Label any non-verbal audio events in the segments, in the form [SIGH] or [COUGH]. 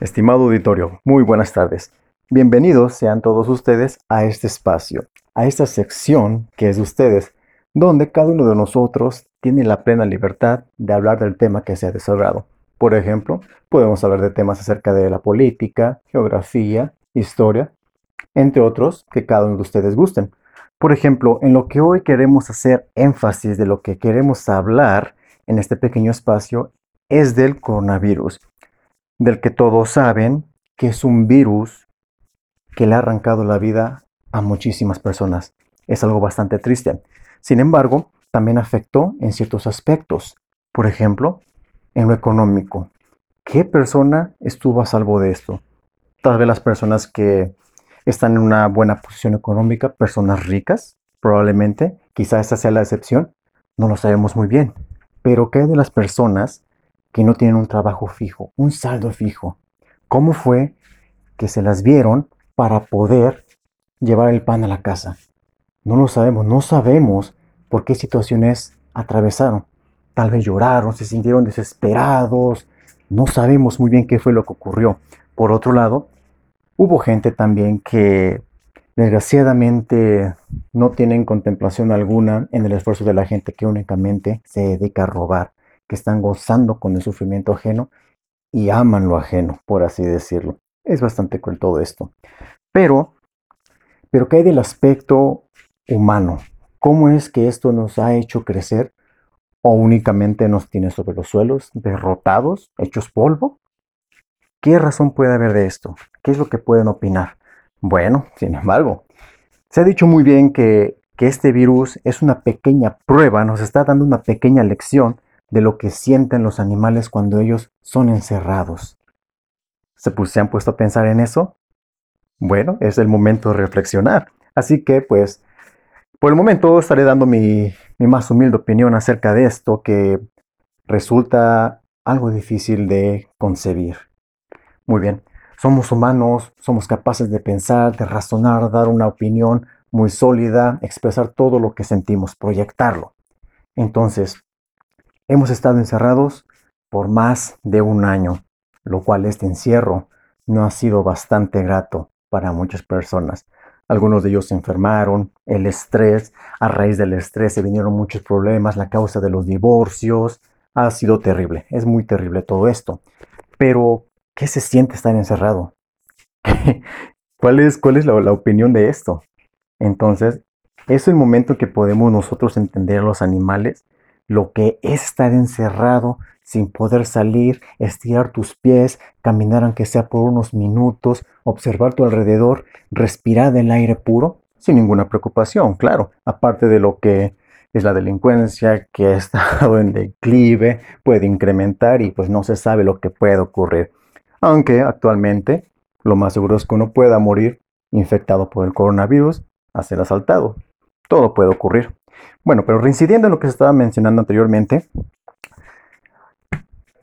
Estimado auditorio, muy buenas tardes. Bienvenidos sean todos ustedes a este espacio, a esta sección que es de ustedes, donde cada uno de nosotros tiene la plena libertad de hablar del tema que se ha desarrollado. Por ejemplo, podemos hablar de temas acerca de la política, geografía, historia, entre otros que cada uno de ustedes gusten. Por ejemplo, en lo que hoy queremos hacer énfasis de lo que queremos hablar en este pequeño espacio es del coronavirus, del que todos saben que es un virus que le ha arrancado la vida a muchísimas personas. Es algo bastante triste. Sin embargo, también afectó en ciertos aspectos. Por ejemplo, en lo económico. ¿Qué persona estuvo a salvo de esto? Tal vez las personas que están en una buena posición económica, personas ricas, probablemente, quizá esta sea la excepción, no lo sabemos muy bien. Pero ¿qué de las personas que no tienen un trabajo fijo, un saldo fijo? ¿Cómo fue que se las vieron para poder llevar el pan a la casa? No lo sabemos, no sabemos por qué situaciones atravesaron. Tal vez lloraron, se sintieron desesperados, no sabemos muy bien qué fue lo que ocurrió. Por otro lado, hubo gente también que desgraciadamente no tienen contemplación alguna en el esfuerzo de la gente que únicamente se dedica a robar, están gozando con el sufrimiento ajeno y aman lo ajeno, por así decirlo. Es bastante cruel todo esto. Pero, pero ¿qué hay del aspecto humano? ¿Cómo es que esto nos ha hecho crecer o únicamente nos tiene sobre los suelos, derrotados, hechos polvo? ¿Qué razón puede haber de esto? ¿Qué es lo que pueden opinar? Bueno, sin embargo, se ha dicho muy bien que, que este virus es una pequeña prueba, nos está dando una pequeña lección de lo que sienten los animales cuando ellos son encerrados. ¿Se, ¿Se han puesto a pensar en eso? Bueno, es el momento de reflexionar. Así que, pues, por el momento estaré dando mi, más humilde opinión acerca de esto que resulta algo difícil de concebir. Muy bien, somos humanos, somos capaces de pensar, de razonar, dar una opinión muy sólida, expresar todo lo que sentimos, proyectarlo. Entonces, hemos estado encerrados por más de un año, lo cual este encierro no ha sido bastante grato para muchas personas. Algunos de ellos se enfermaron, el estrés, a raíz del estrés se vinieron muchos problemas, la causa de los divorcios, ha sido terrible, es muy terrible todo esto. Pero, ¿qué se siente estar encerrado? [LAUGHS] ¿Cuál es, cuál es la, la opinión de esto? Entonces, es el momento que podemos nosotros entender a los animales lo que es estar encerrado sin poder salir, estirar tus pies, caminar aunque sea por unos minutos, observar tu alrededor, respirar el aire puro, sin ninguna preocupación, claro, aparte de lo que es la delincuencia que ha [LAUGHS] estado en declive, puede incrementar y pues no se sabe lo que puede ocurrir. Aunque actualmente lo más seguro es que uno pueda morir infectado por el coronavirus a ser asaltado. Todo puede ocurrir. Bueno, pero reincidiendo en lo que se estaba mencionando anteriormente,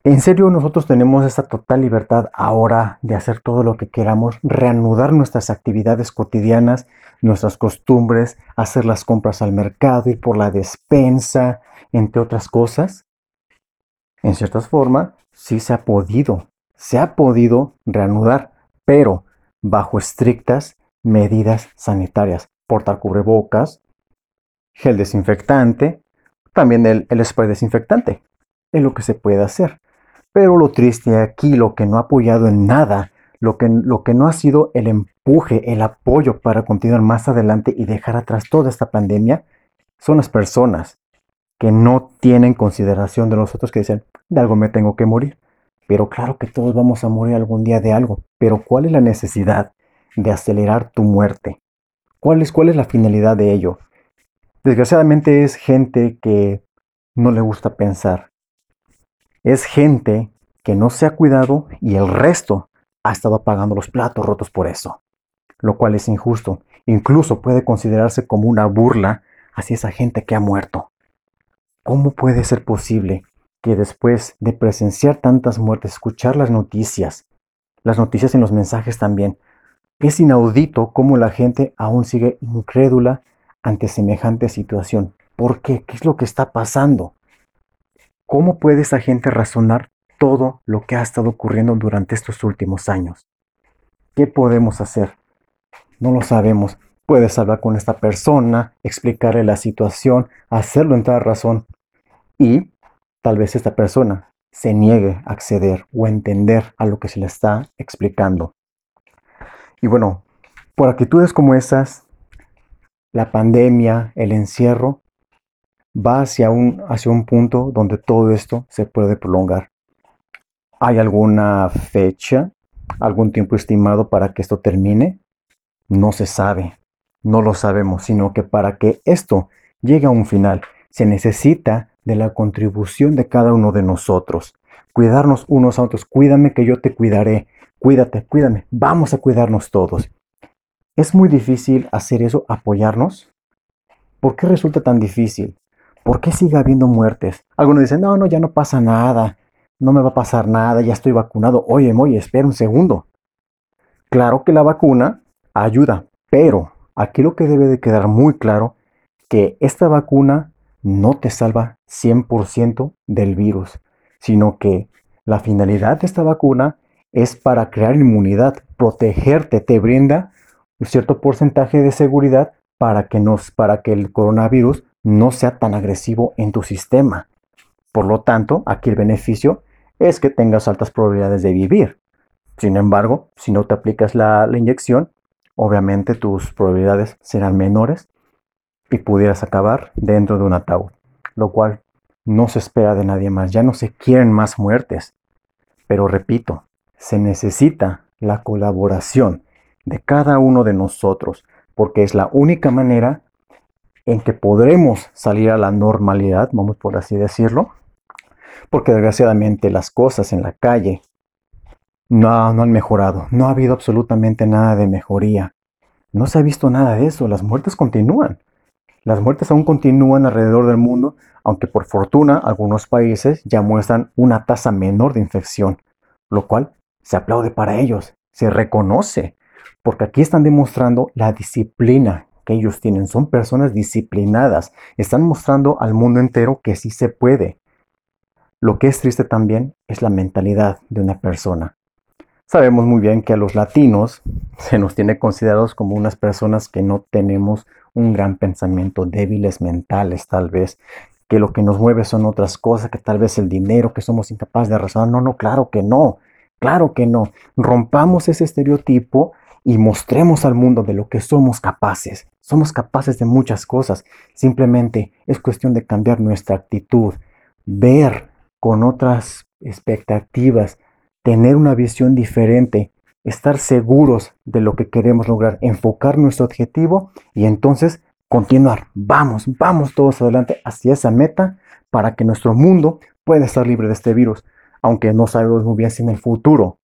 en serio, nosotros tenemos esta total libertad ahora de hacer todo lo que queramos, reanudar nuestras actividades cotidianas, nuestras costumbres, hacer las compras al mercado, ir por la despensa, entre otras cosas. En cierta forma, sí se ha podido, se ha podido reanudar, pero bajo estrictas medidas sanitarias. Portar cubrebocas, gel desinfectante, también el, el spray desinfectante. Es lo que se puede hacer. Pero lo triste aquí, lo que no ha apoyado en nada, lo que, lo que no ha sido el empuje, el apoyo para continuar más adelante y dejar atrás toda esta pandemia, son las personas que no tienen consideración de nosotros que dicen, de algo me tengo que morir. Pero claro que todos vamos a morir algún día de algo. Pero ¿cuál es la necesidad de acelerar tu muerte? ¿Cuál es, cuál es la finalidad de ello? Desgraciadamente es gente que no le gusta pensar, es gente que no se ha cuidado y el resto ha estado pagando los platos rotos por eso, lo cual es injusto. Incluso puede considerarse como una burla hacia esa gente que ha muerto. ¿Cómo puede ser posible que después de presenciar tantas muertes, escuchar las noticias, las noticias en los mensajes también, es inaudito cómo la gente aún sigue incrédula ante semejante situación? ¿Por qué? ¿Qué es lo que está pasando? ¿Cómo puede esa gente razonar todo lo que ha estado ocurriendo durante estos últimos años. ¿Qué podemos hacer? No lo sabemos. Puedes hablar con esta persona, explicarle la situación, hacerlo entrar razón y tal vez esta persona se niegue a acceder o entender a lo que se le está explicando. Y bueno, por actitudes como esas, la pandemia, el encierro, va hacia un, hacia un punto donde todo esto se puede prolongar. ¿Hay alguna fecha, algún tiempo estimado para que esto termine? No se sabe, no lo sabemos, sino que para que esto llegue a un final, se necesita de la contribución de cada uno de nosotros. Cuidarnos unos a otros, cuídame que yo te cuidaré, cuídate, cuídame, vamos a cuidarnos todos. ¿Es muy difícil hacer eso, apoyarnos? ¿Por qué resulta tan difícil? ¿Por qué sigue habiendo muertes? Algunos dicen, no, no, ya no pasa nada, no me va a pasar nada, ya estoy vacunado. Oye, oye, espera un segundo. Claro que la vacuna ayuda, pero aquí lo que debe de quedar muy claro, que esta vacuna no te salva 100% del virus, sino que la finalidad de esta vacuna es para crear inmunidad, protegerte, te brinda cierto porcentaje de seguridad para que, nos, para que el coronavirus no sea tan agresivo en tu sistema. Por lo tanto, aquí el beneficio es que tengas altas probabilidades de vivir. Sin embargo, si no te aplicas la, la inyección, obviamente tus probabilidades serán menores y pudieras acabar dentro de un ataúd, lo cual no se espera de nadie más, ya no se quieren más muertes. Pero repito, se necesita la colaboración de cada uno de nosotros, porque es la única manera en que podremos salir a la normalidad, vamos por así decirlo, porque desgraciadamente las cosas en la calle no, no han mejorado, no ha habido absolutamente nada de mejoría, no se ha visto nada de eso, las muertes continúan. Las muertes aún continúan alrededor del mundo, aunque por fortuna algunos países ya muestran una tasa menor de infección, lo cual se aplaude para ellos, se reconoce, porque aquí están demostrando la disciplina que ellos tienen. Son personas disciplinadas, están mostrando al mundo entero que sí se puede. Lo que es triste también es la mentalidad de una persona. Sabemos muy bien que a los latinos [LAUGHS] se nos tiene considerados como unas personas que no tenemos un gran pensamiento, débiles mentales tal vez, que lo que nos mueve son otras cosas, que tal vez el dinero, que somos incapaces de razonar. No, no, claro que no, claro que no. Rompamos ese estereotipo y mostremos al mundo de lo que somos capaces. Somos capaces de muchas cosas. Simplemente es cuestión de cambiar nuestra actitud, ver con otras expectativas, tener una visión diferente, estar seguros de lo que queremos lograr, enfocar nuestro objetivo y entonces continuar. Vamos, vamos todos adelante hacia esa meta para que nuestro mundo pueda estar libre de este virus, aunque no sabemos muy bien si en el futuro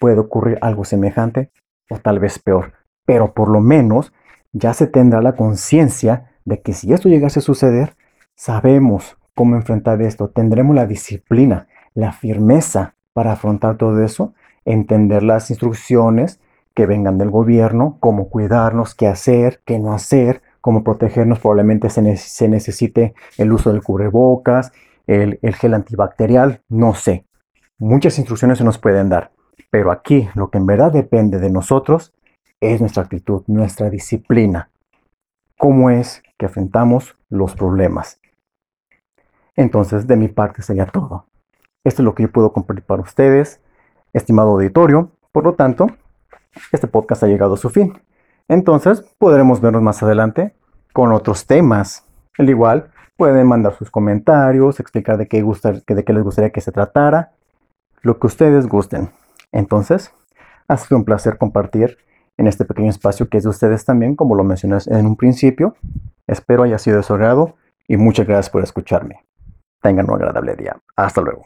puede ocurrir algo semejante o tal vez peor. Pero por lo menos ya se tendrá la conciencia de que si esto llegase a suceder, sabemos cómo enfrentar esto, tendremos la disciplina, la firmeza para afrontar todo eso, entender las instrucciones que vengan del gobierno, cómo cuidarnos, qué hacer, qué no hacer, cómo protegernos. Probablemente se, necesite el uso del cubrebocas, el, el gel antibacterial, no sé. Muchas instrucciones se nos pueden dar, pero aquí lo que en verdad depende de nosotros es nuestra actitud, nuestra disciplina. ¿Cómo es que enfrentamos los problemas? Entonces, de mi parte sería todo. Esto es lo que yo puedo compartir para ustedes, estimado auditorio. Por lo tanto, este podcast ha llegado a su fin. Entonces, podremos vernos más adelante con otros temas. Al igual, pueden mandar sus comentarios, explicar de qué, gusta, de qué les gustaría que se tratara, lo que ustedes gusten. Entonces, ha sido un placer compartir en este pequeño espacio que es de ustedes también, como lo mencioné en un principio. Espero haya sido de su agrado y muchas gracias por escucharme. Tengan un agradable día. Hasta luego.